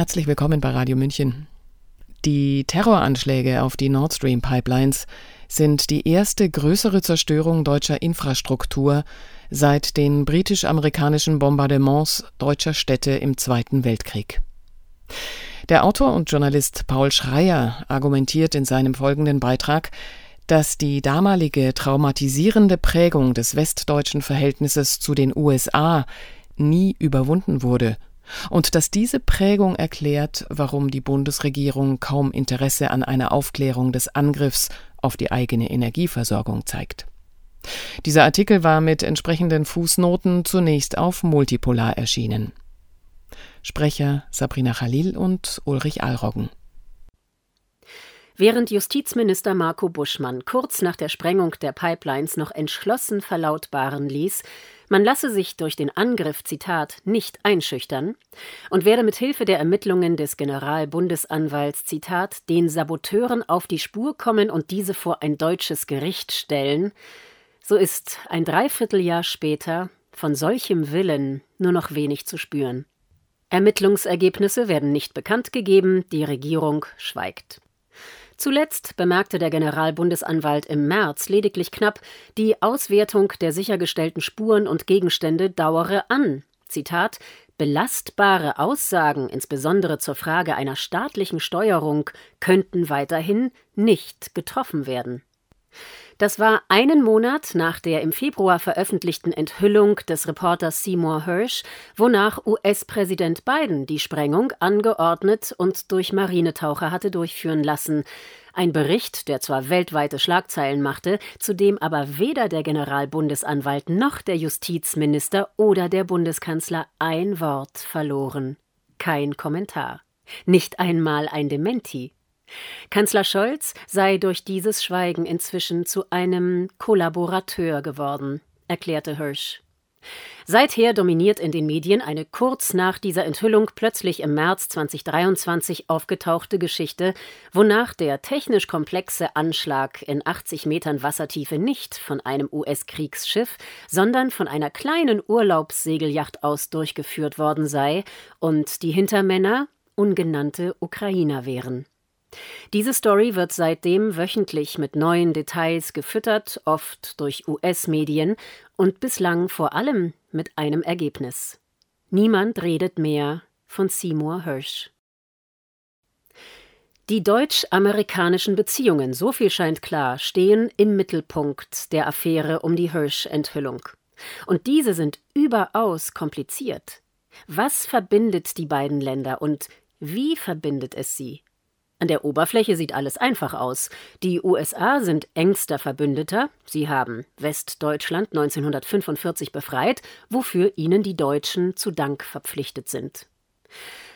Herzlich willkommen bei Radio München. Die Terroranschläge auf die Nord Stream Pipelines sind die erste größere Zerstörung deutscher Infrastruktur seit den britisch-amerikanischen Bombardements deutscher Städte im Zweiten Weltkrieg. Der Autor und Journalist Paul Schreier argumentiert in seinem folgenden Beitrag, dass die damalige traumatisierende Prägung des westdeutschen Verhältnisses zu den USA nie überwunden wurde und dass diese Prägung erklärt, warum die Bundesregierung kaum Interesse an einer Aufklärung des Angriffs auf die eigene Energieversorgung zeigt. Dieser Artikel war mit entsprechenden Fußnoten zunächst auf Multipolar erschienen. Sprecher Sabrina Khalil und Ulrich Alroggen. Während Justizminister Marco Buschmann kurz nach der Sprengung der Pipelines noch entschlossen verlautbaren ließ, man lasse sich durch den Angriff, Zitat, nicht einschüchtern und werde mit Hilfe der Ermittlungen des Generalbundesanwalts, Zitat, den Saboteuren auf die Spur kommen und diese vor ein deutsches Gericht stellen, so ist ein Dreivierteljahr später von solchem Willen nur noch wenig zu spüren. Ermittlungsergebnisse werden nicht bekannt gegeben, die Regierung schweigt. Zuletzt bemerkte der Generalbundesanwalt im März lediglich knapp, die Auswertung der sichergestellten Spuren und Gegenstände dauere an. Zitat Belastbare Aussagen, insbesondere zur Frage einer staatlichen Steuerung, könnten weiterhin nicht getroffen werden. Das war einen Monat nach der im Februar veröffentlichten Enthüllung des Reporters Seymour Hersh, wonach US-Präsident Biden die Sprengung angeordnet und durch Marinetaucher hatte durchführen lassen. Ein Bericht, der zwar weltweite Schlagzeilen machte, zu dem aber weder der Generalbundesanwalt noch der Justizminister oder der Bundeskanzler ein Wort verloren. Kein Kommentar. Nicht einmal ein Dementi. Kanzler Scholz sei durch dieses Schweigen inzwischen zu einem Kollaborateur geworden, erklärte Hirsch. Seither dominiert in den Medien eine kurz nach dieser Enthüllung plötzlich im März 2023 aufgetauchte Geschichte, wonach der technisch komplexe Anschlag in 80 Metern Wassertiefe nicht von einem US-Kriegsschiff, sondern von einer kleinen Urlaubssegelyacht aus durchgeführt worden sei und die Hintermänner ungenannte Ukrainer wären. Diese Story wird seitdem wöchentlich mit neuen Details gefüttert, oft durch US-Medien und bislang vor allem mit einem Ergebnis. Niemand redet mehr von Seymour Hirsch. Die deutsch-amerikanischen Beziehungen, so viel scheint klar, stehen im Mittelpunkt der Affäre um die Hirsch-Enthüllung. Und diese sind überaus kompliziert. Was verbindet die beiden Länder und wie verbindet es sie? An der Oberfläche sieht alles einfach aus. Die USA sind engster Verbündeter. Sie haben Westdeutschland 1945 befreit, wofür ihnen die Deutschen zu Dank verpflichtet sind.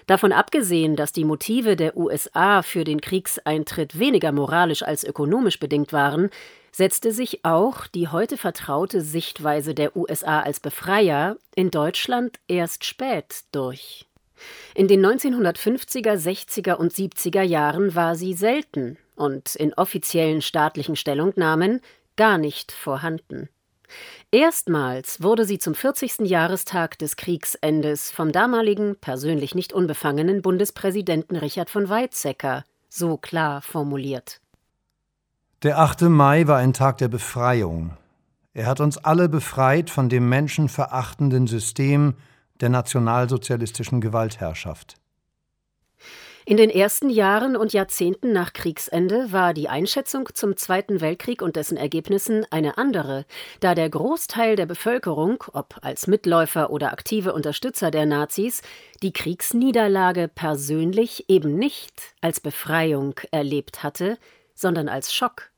Davon abgesehen, dass die Motive der USA für den Kriegseintritt weniger moralisch als ökonomisch bedingt waren, setzte sich auch die heute vertraute Sichtweise der USA als Befreier in Deutschland erst spät durch. In den 1950er, 60er und 70er Jahren war sie selten und in offiziellen staatlichen Stellungnahmen gar nicht vorhanden. Erstmals wurde sie zum 40. Jahrestag des Kriegsendes vom damaligen, persönlich nicht unbefangenen Bundespräsidenten Richard von Weizsäcker so klar formuliert. Der 8. Mai war ein Tag der Befreiung. Er hat uns alle befreit von dem menschenverachtenden System, der nationalsozialistischen Gewaltherrschaft. In den ersten Jahren und Jahrzehnten nach Kriegsende war die Einschätzung zum Zweiten Weltkrieg und dessen Ergebnissen eine andere, da der Großteil der Bevölkerung, ob als Mitläufer oder aktive Unterstützer der Nazis, die Kriegsniederlage persönlich eben nicht als Befreiung erlebt hatte, sondern als Schock.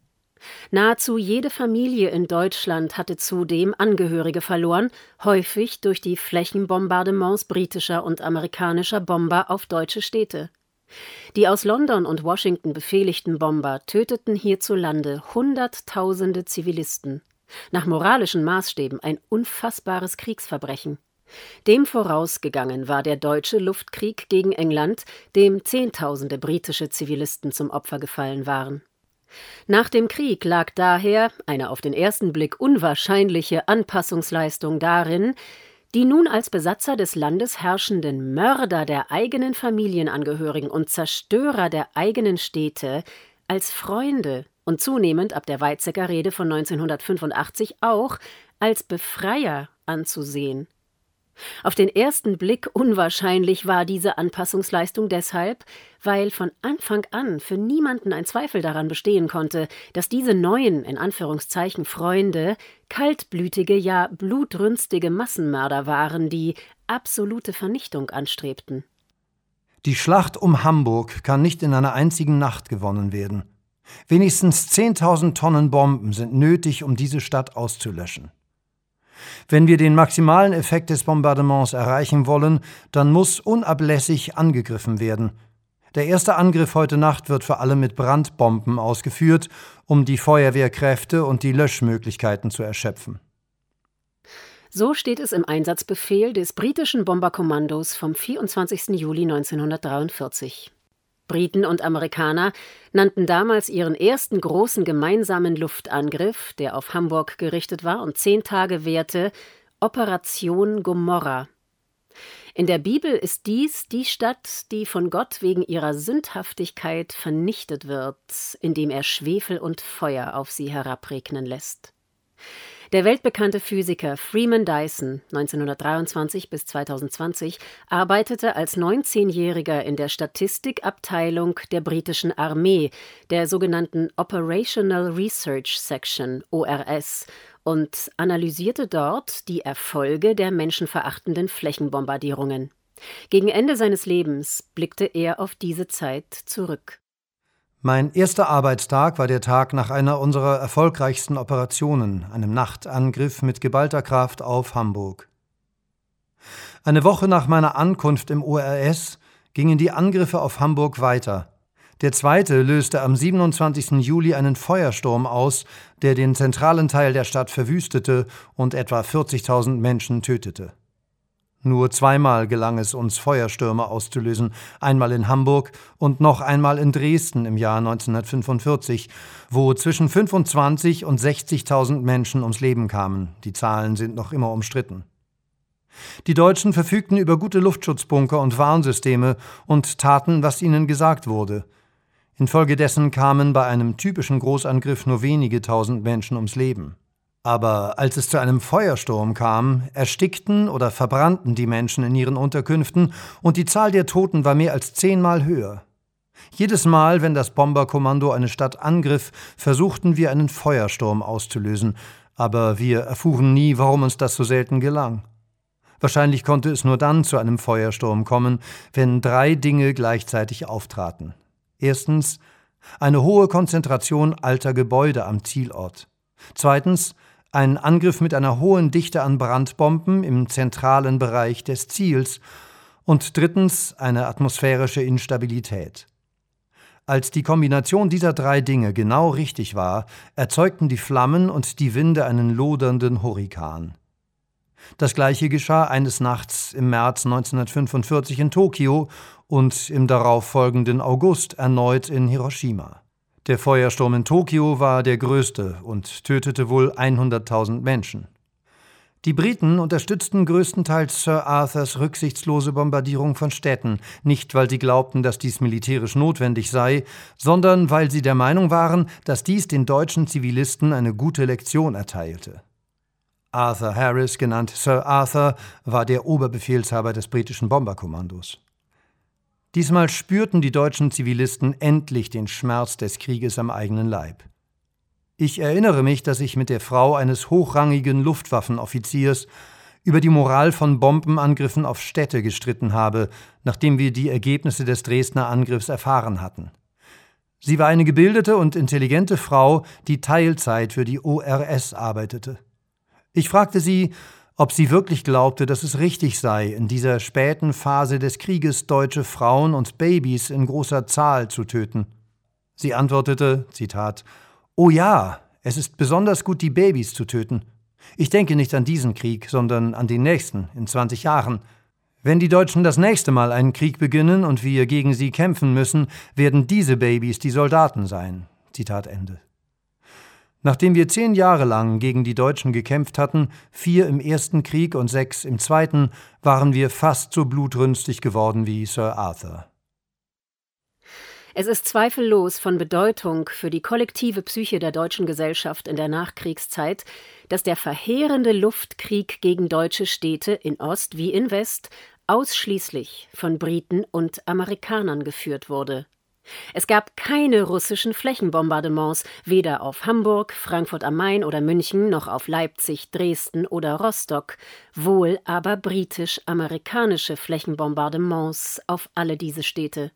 Nahezu jede Familie in Deutschland hatte zudem Angehörige verloren, häufig durch die Flächenbombardements britischer und amerikanischer Bomber auf deutsche Städte. Die aus London und Washington befehligten Bomber töteten hierzulande Hunderttausende Zivilisten. Nach moralischen Maßstäben ein unfassbares Kriegsverbrechen. Dem vorausgegangen war der deutsche Luftkrieg gegen England, dem Zehntausende britische Zivilisten zum Opfer gefallen waren. Nach dem Krieg lag daher eine auf den ersten Blick unwahrscheinliche Anpassungsleistung darin, Die nun als Besatzer des Landes herrschenden Mörder der eigenen Familienangehörigen und Zerstörer der eigenen Städte als Freunde und zunehmend ab der Weizsäcker Rede von 1985 auch als Befreier anzusehen. Auf den ersten Blick unwahrscheinlich war diese Anpassungsleistung deshalb, weil von Anfang an für niemanden ein Zweifel daran bestehen konnte, dass diese neuen, in Anführungszeichen, Freunde kaltblütige, ja blutrünstige Massenmörder waren, die absolute Vernichtung anstrebten. Die Schlacht um Hamburg kann nicht in einer einzigen Nacht gewonnen werden. Wenigstens 10.000 Tonnen Bomben sind nötig, um diese Stadt auszulöschen. Wenn wir den maximalen Effekt des Bombardements erreichen wollen, dann muss unablässig angegriffen werden. Der erste Angriff heute Nacht wird vor allem mit Brandbomben ausgeführt, um die Feuerwehrkräfte und die Löschmöglichkeiten zu erschöpfen. So steht es im Einsatzbefehl des britischen Bomberkommandos vom 24. Juli 1943. Briten und Amerikaner nannten damals ihren ersten großen gemeinsamen Luftangriff, der auf Hamburg gerichtet war und zehn Tage währte, Operation Gomorra. In der Bibel ist dies die Stadt, die von Gott wegen ihrer Sündhaftigkeit vernichtet wird, indem er Schwefel und Feuer auf sie herabregnen lässt. Der weltbekannte Physiker Freeman Dyson (1923 bis 2020) arbeitete als 19-Jähriger in der Statistikabteilung der britischen Armee, der sogenannten Operational Research Section (ORS) und analysierte dort die Erfolge der menschenverachtenden Flächenbombardierungen. Gegen Ende seines Lebens blickte er auf diese Zeit zurück mein erster Arbeitstag war der Tag nach einer unserer erfolgreichsten Operationen, einem Nachtangriff mit geballter Kraft auf Hamburg. Eine Woche nach meiner Ankunft im ORS gingen die Angriffe auf Hamburg weiter. Der zweite löste am 27. Juli einen Feuersturm aus, der den zentralen Teil der Stadt verwüstete und etwa 40.000 Menschen tötete. Nur zweimal gelang es uns, Feuerstürme auszulösen, einmal in Hamburg und noch einmal in Dresden im Jahr 1945, wo zwischen 25 und 60.000 Menschen ums Leben kamen. Die Zahlen sind noch immer umstritten. Die Deutschen verfügten über gute Luftschutzbunker und Warnsysteme und taten, was ihnen gesagt wurde. Infolgedessen kamen bei einem typischen Großangriff nur wenige tausend Menschen ums Leben. Aber als es zu einem Feuersturm kam, erstickten oder verbrannten die Menschen in ihren Unterkünften und die Zahl der Toten war mehr als zehnmal höher. Jedes Mal, wenn das Bomberkommando eine Stadt angriff, versuchten wir einen Feuersturm auszulösen, aber wir erfuhren nie, warum uns das so selten gelang. Wahrscheinlich konnte es nur dann zu einem Feuersturm kommen, wenn drei Dinge gleichzeitig auftraten. Erstens eine hohe Konzentration alter Gebäude am Zielort. Zweitens ein Angriff mit einer hohen Dichte an Brandbomben im zentralen Bereich des Ziels und drittens eine atmosphärische Instabilität. Als die Kombination dieser drei Dinge genau richtig war, erzeugten die Flammen und die Winde einen lodernden Hurrikan. Das gleiche geschah eines Nachts im März 1945 in Tokio und im darauffolgenden August erneut in Hiroshima. Der Feuersturm in Tokio war der größte und tötete wohl 100.000 Menschen. Die Briten unterstützten größtenteils Sir Arthurs rücksichtslose Bombardierung von Städten, nicht weil sie glaubten, dass dies militärisch notwendig sei, sondern weil sie der Meinung waren, dass dies den deutschen Zivilisten eine gute Lektion erteilte. Arthur Harris, genannt Sir Arthur, war der Oberbefehlshaber des britischen Bomberkommandos. Diesmal spürten die deutschen Zivilisten endlich den Schmerz des Krieges am eigenen Leib. Ich erinnere mich, dass ich mit der Frau eines hochrangigen Luftwaffenoffiziers über die Moral von Bombenangriffen auf Städte gestritten habe, nachdem wir die Ergebnisse des Dresdner Angriffs erfahren hatten. Sie war eine gebildete und intelligente Frau, die Teilzeit für die ORS arbeitete. Ich fragte sie, ob sie wirklich glaubte, dass es richtig sei, in dieser späten Phase des Krieges deutsche Frauen und Babys in großer Zahl zu töten. Sie antwortete, Zitat, Oh ja, es ist besonders gut, die Babys zu töten. Ich denke nicht an diesen Krieg, sondern an den nächsten, in 20 Jahren. Wenn die Deutschen das nächste Mal einen Krieg beginnen und wir gegen sie kämpfen müssen, werden diese Babys die Soldaten sein. Zitat Ende. Nachdem wir zehn Jahre lang gegen die Deutschen gekämpft hatten, vier im ersten Krieg und sechs im zweiten, waren wir fast so blutrünstig geworden wie Sir Arthur. Es ist zweifellos von Bedeutung für die kollektive Psyche der deutschen Gesellschaft in der Nachkriegszeit, dass der verheerende Luftkrieg gegen deutsche Städte in Ost wie in West ausschließlich von Briten und Amerikanern geführt wurde. Es gab keine russischen Flächenbombardements, weder auf Hamburg, Frankfurt am Main oder München noch auf Leipzig, Dresden oder Rostock, wohl aber britisch-amerikanische Flächenbombardements auf alle diese Städte.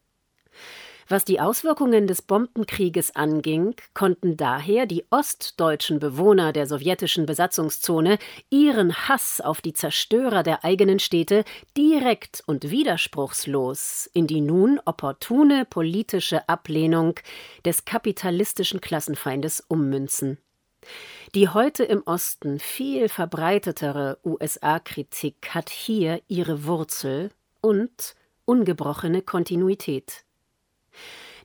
Was die Auswirkungen des Bombenkrieges anging, konnten daher die ostdeutschen Bewohner der sowjetischen Besatzungszone ihren Hass auf die Zerstörer der eigenen Städte direkt und widerspruchslos in die nun opportune politische Ablehnung des kapitalistischen Klassenfeindes ummünzen. Die heute im Osten viel verbreitetere USA-Kritik hat hier ihre Wurzel und ungebrochene Kontinuität.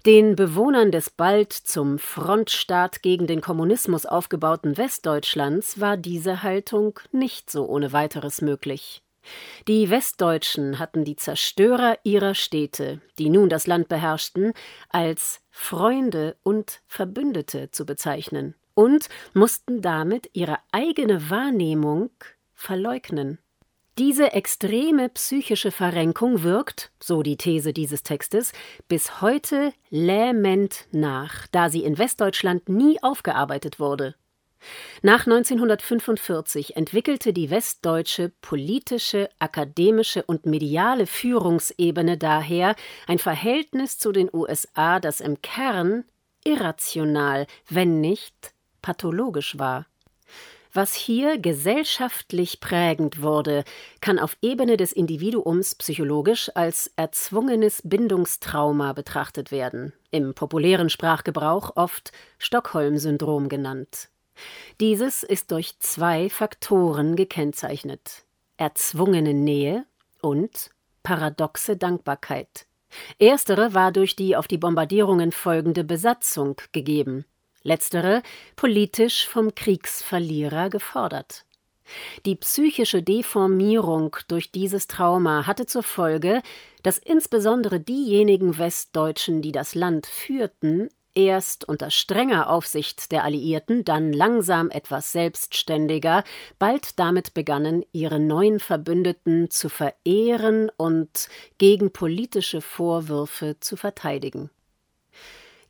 Den Bewohnern des bald zum Frontstaat gegen den Kommunismus aufgebauten Westdeutschlands war diese Haltung nicht so ohne weiteres möglich. Die Westdeutschen hatten die Zerstörer ihrer Städte, die nun das Land beherrschten, als Freunde und Verbündete zu bezeichnen und mussten damit ihre eigene Wahrnehmung verleugnen. Diese extreme psychische Verrenkung wirkt, so die These dieses Textes, bis heute lähmend nach, da sie in Westdeutschland nie aufgearbeitet wurde. Nach 1945 entwickelte die westdeutsche politische, akademische und mediale Führungsebene daher ein Verhältnis zu den USA, das im Kern irrational, wenn nicht pathologisch war. Was hier gesellschaftlich prägend wurde, kann auf Ebene des Individuums psychologisch als erzwungenes Bindungstrauma betrachtet werden, im populären Sprachgebrauch oft Stockholm-Syndrom genannt. Dieses ist durch zwei Faktoren gekennzeichnet erzwungene Nähe und paradoxe Dankbarkeit. Erstere war durch die auf die Bombardierungen folgende Besatzung gegeben letztere politisch vom Kriegsverlierer gefordert. Die psychische Deformierung durch dieses Trauma hatte zur Folge, dass insbesondere diejenigen Westdeutschen, die das Land führten, erst unter strenger Aufsicht der Alliierten, dann langsam etwas selbstständiger, bald damit begannen, ihre neuen Verbündeten zu verehren und gegen politische Vorwürfe zu verteidigen.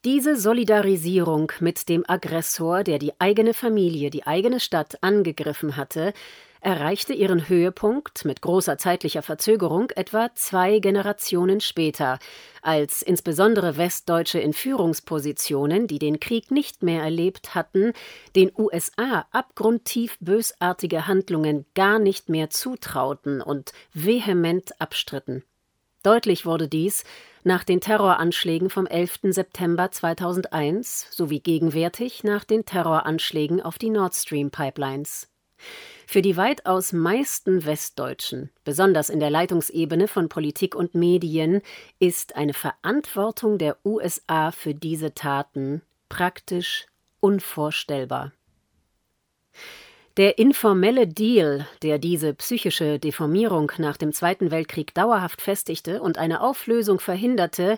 Diese Solidarisierung mit dem Aggressor, der die eigene Familie, die eigene Stadt angegriffen hatte, erreichte ihren Höhepunkt mit großer zeitlicher Verzögerung etwa zwei Generationen später, als insbesondere Westdeutsche in Führungspositionen, die den Krieg nicht mehr erlebt hatten, den USA abgrundtief bösartige Handlungen gar nicht mehr zutrauten und vehement abstritten. Deutlich wurde dies nach den Terroranschlägen vom 11. September 2001 sowie gegenwärtig nach den Terroranschlägen auf die Nord Stream Pipelines. Für die weitaus meisten Westdeutschen, besonders in der Leitungsebene von Politik und Medien, ist eine Verantwortung der USA für diese Taten praktisch unvorstellbar. Der informelle Deal, der diese psychische Deformierung nach dem Zweiten Weltkrieg dauerhaft festigte und eine Auflösung verhinderte,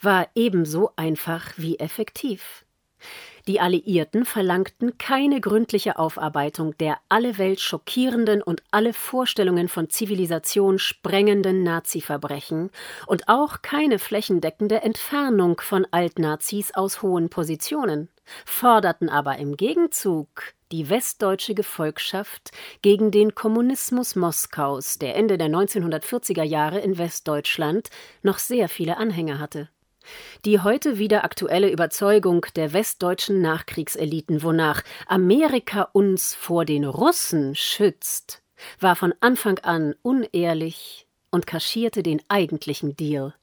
war ebenso einfach wie effektiv. Die Alliierten verlangten keine gründliche Aufarbeitung der alle Welt schockierenden und alle Vorstellungen von Zivilisation sprengenden Nazi-Verbrechen und auch keine flächendeckende Entfernung von Altnazis aus hohen Positionen, forderten aber im Gegenzug die westdeutsche Gefolgschaft gegen den Kommunismus Moskaus, der Ende der 1940er Jahre in Westdeutschland noch sehr viele Anhänger hatte. Die heute wieder aktuelle Überzeugung der westdeutschen Nachkriegseliten, wonach Amerika uns vor den Russen schützt, war von Anfang an unehrlich und kaschierte den eigentlichen Deal.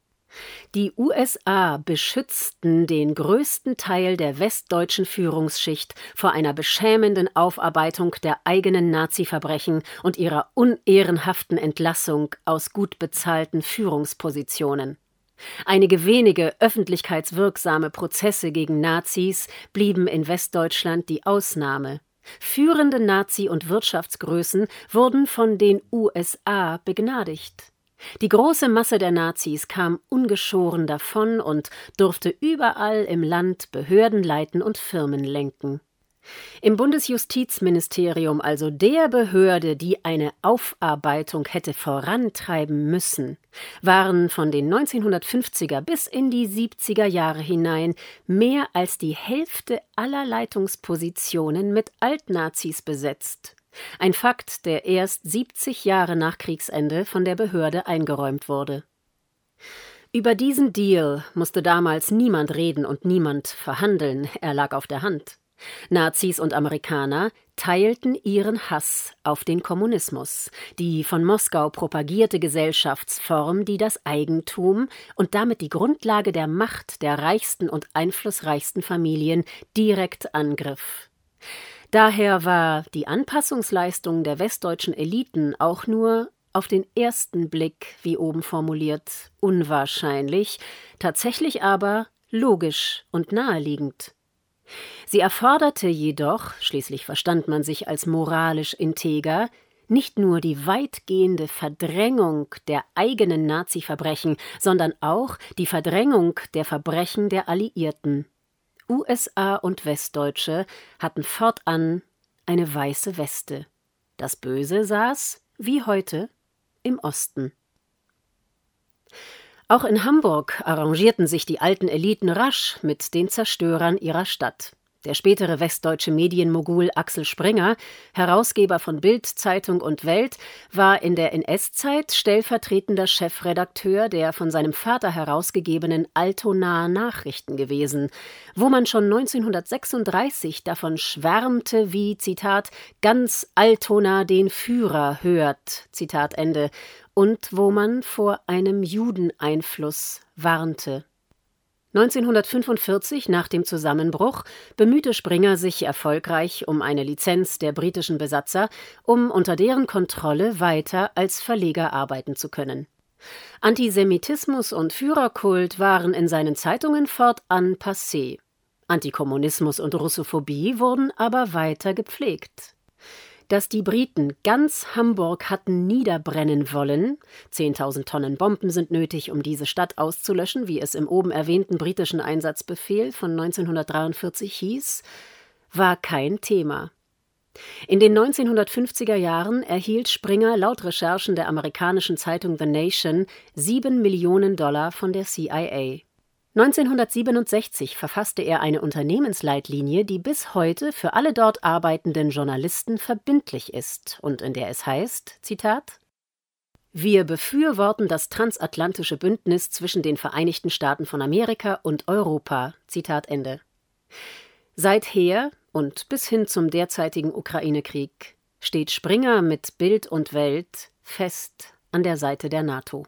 Die USA beschützten den größten Teil der westdeutschen Führungsschicht vor einer beschämenden Aufarbeitung der eigenen Nazi-Verbrechen und ihrer unehrenhaften Entlassung aus gut bezahlten Führungspositionen. Einige wenige öffentlichkeitswirksame Prozesse gegen Nazis blieben in Westdeutschland die Ausnahme. Führende Nazi- und Wirtschaftsgrößen wurden von den USA begnadigt. Die große Masse der Nazis kam ungeschoren davon und durfte überall im Land Behörden leiten und Firmen lenken. Im Bundesjustizministerium, also der Behörde, die eine Aufarbeitung hätte vorantreiben müssen, waren von den 1950er bis in die 70er Jahre hinein mehr als die Hälfte aller Leitungspositionen mit Altnazis besetzt. Ein Fakt, der erst 70 Jahre nach Kriegsende von der Behörde eingeräumt wurde. Über diesen Deal musste damals niemand reden und niemand verhandeln, er lag auf der Hand. Nazis und Amerikaner teilten ihren Hass auf den Kommunismus, die von Moskau propagierte Gesellschaftsform, die das Eigentum und damit die Grundlage der Macht der reichsten und einflussreichsten Familien direkt angriff. Daher war die Anpassungsleistung der westdeutschen Eliten auch nur auf den ersten Blick, wie oben formuliert, unwahrscheinlich, tatsächlich aber logisch und naheliegend. Sie erforderte jedoch, schließlich verstand man sich als moralisch integer, nicht nur die weitgehende Verdrängung der eigenen Nazi-Verbrechen, sondern auch die Verdrängung der Verbrechen der Alliierten. USA und Westdeutsche hatten fortan eine weiße Weste. Das Böse saß, wie heute, im Osten. Auch in Hamburg arrangierten sich die alten Eliten rasch mit den Zerstörern ihrer Stadt. Der spätere westdeutsche Medienmogul Axel Springer, Herausgeber von Bild, Zeitung und Welt, war in der NS-Zeit stellvertretender Chefredakteur der von seinem Vater herausgegebenen Altonaer Nachrichten gewesen, wo man schon 1936 davon schwärmte, wie, Zitat, ganz Altona den Führer hört, Zitat Ende, und wo man vor einem Judeneinfluss warnte. 1945, nach dem Zusammenbruch, bemühte Springer sich erfolgreich um eine Lizenz der britischen Besatzer, um unter deren Kontrolle weiter als Verleger arbeiten zu können. Antisemitismus und Führerkult waren in seinen Zeitungen fortan passé. Antikommunismus und Russophobie wurden aber weiter gepflegt dass die Briten ganz Hamburg hatten niederbrennen wollen. 10.000 Tonnen Bomben sind nötig, um diese Stadt auszulöschen, wie es im oben erwähnten britischen Einsatzbefehl von 1943 hieß, war kein Thema. In den 1950er Jahren erhielt Springer laut Recherchen der amerikanischen Zeitung The Nation sieben Millionen Dollar von der CIA. 1967 verfasste er eine Unternehmensleitlinie, die bis heute für alle dort arbeitenden Journalisten verbindlich ist und in der es heißt, Zitat Wir befürworten das transatlantische Bündnis zwischen den Vereinigten Staaten von Amerika und Europa. Zitat Ende. Seither und bis hin zum derzeitigen Ukraine-Krieg steht Springer mit Bild und Welt fest an der Seite der NATO.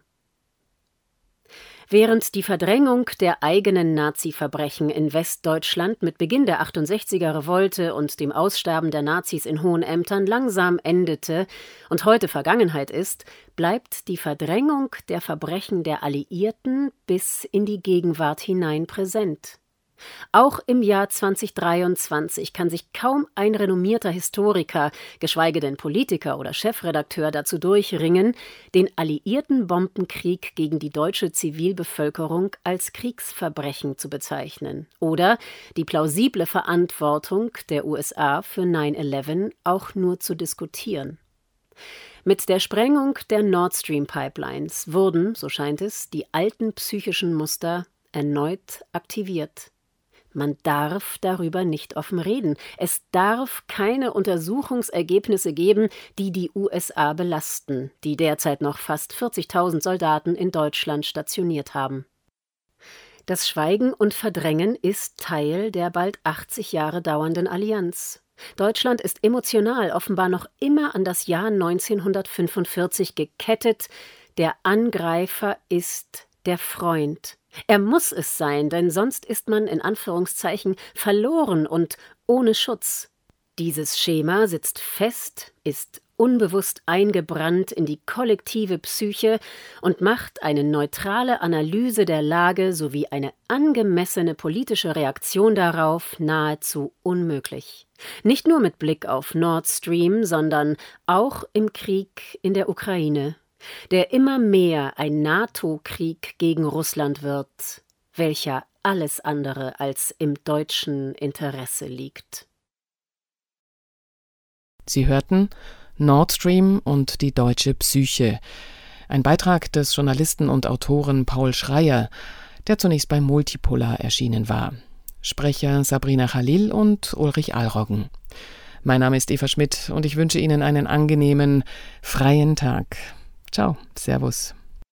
Während die Verdrängung der eigenen Nazi-Verbrechen in Westdeutschland mit Beginn der 68er Revolte und dem Aussterben der Nazis in hohen Ämtern langsam endete und heute Vergangenheit ist, bleibt die Verdrängung der Verbrechen der Alliierten bis in die Gegenwart hinein präsent. Auch im Jahr 2023 kann sich kaum ein renommierter Historiker, geschweige denn Politiker oder Chefredakteur dazu durchringen, den alliierten Bombenkrieg gegen die deutsche Zivilbevölkerung als Kriegsverbrechen zu bezeichnen oder die plausible Verantwortung der USA für 9-11 auch nur zu diskutieren. Mit der Sprengung der Nord Stream Pipelines wurden, so scheint es, die alten psychischen Muster erneut aktiviert. Man darf darüber nicht offen reden. Es darf keine Untersuchungsergebnisse geben, die die USA belasten, die derzeit noch fast 40.000 Soldaten in Deutschland stationiert haben. Das Schweigen und Verdrängen ist Teil der bald 80 Jahre dauernden Allianz. Deutschland ist emotional offenbar noch immer an das Jahr 1945 gekettet. Der Angreifer ist der Freund. Er muss es sein, denn sonst ist man in Anführungszeichen verloren und ohne Schutz. Dieses Schema sitzt fest, ist unbewusst eingebrannt in die kollektive Psyche und macht eine neutrale Analyse der Lage sowie eine angemessene politische Reaktion darauf nahezu unmöglich. Nicht nur mit Blick auf Nord Stream, sondern auch im Krieg in der Ukraine, der immer mehr ein NATO-Krieg gegen Russland wird, welcher alles andere als im deutschen Interesse liegt. Sie hörten Nord Stream und die deutsche Psyche, ein Beitrag des Journalisten und Autoren Paul Schreier, der zunächst bei Multipolar erschienen war. Sprecher Sabrina Khalil und Ulrich Alroggen. Mein Name ist Eva Schmidt und ich wünsche Ihnen einen angenehmen, freien Tag. Ciao, Servus.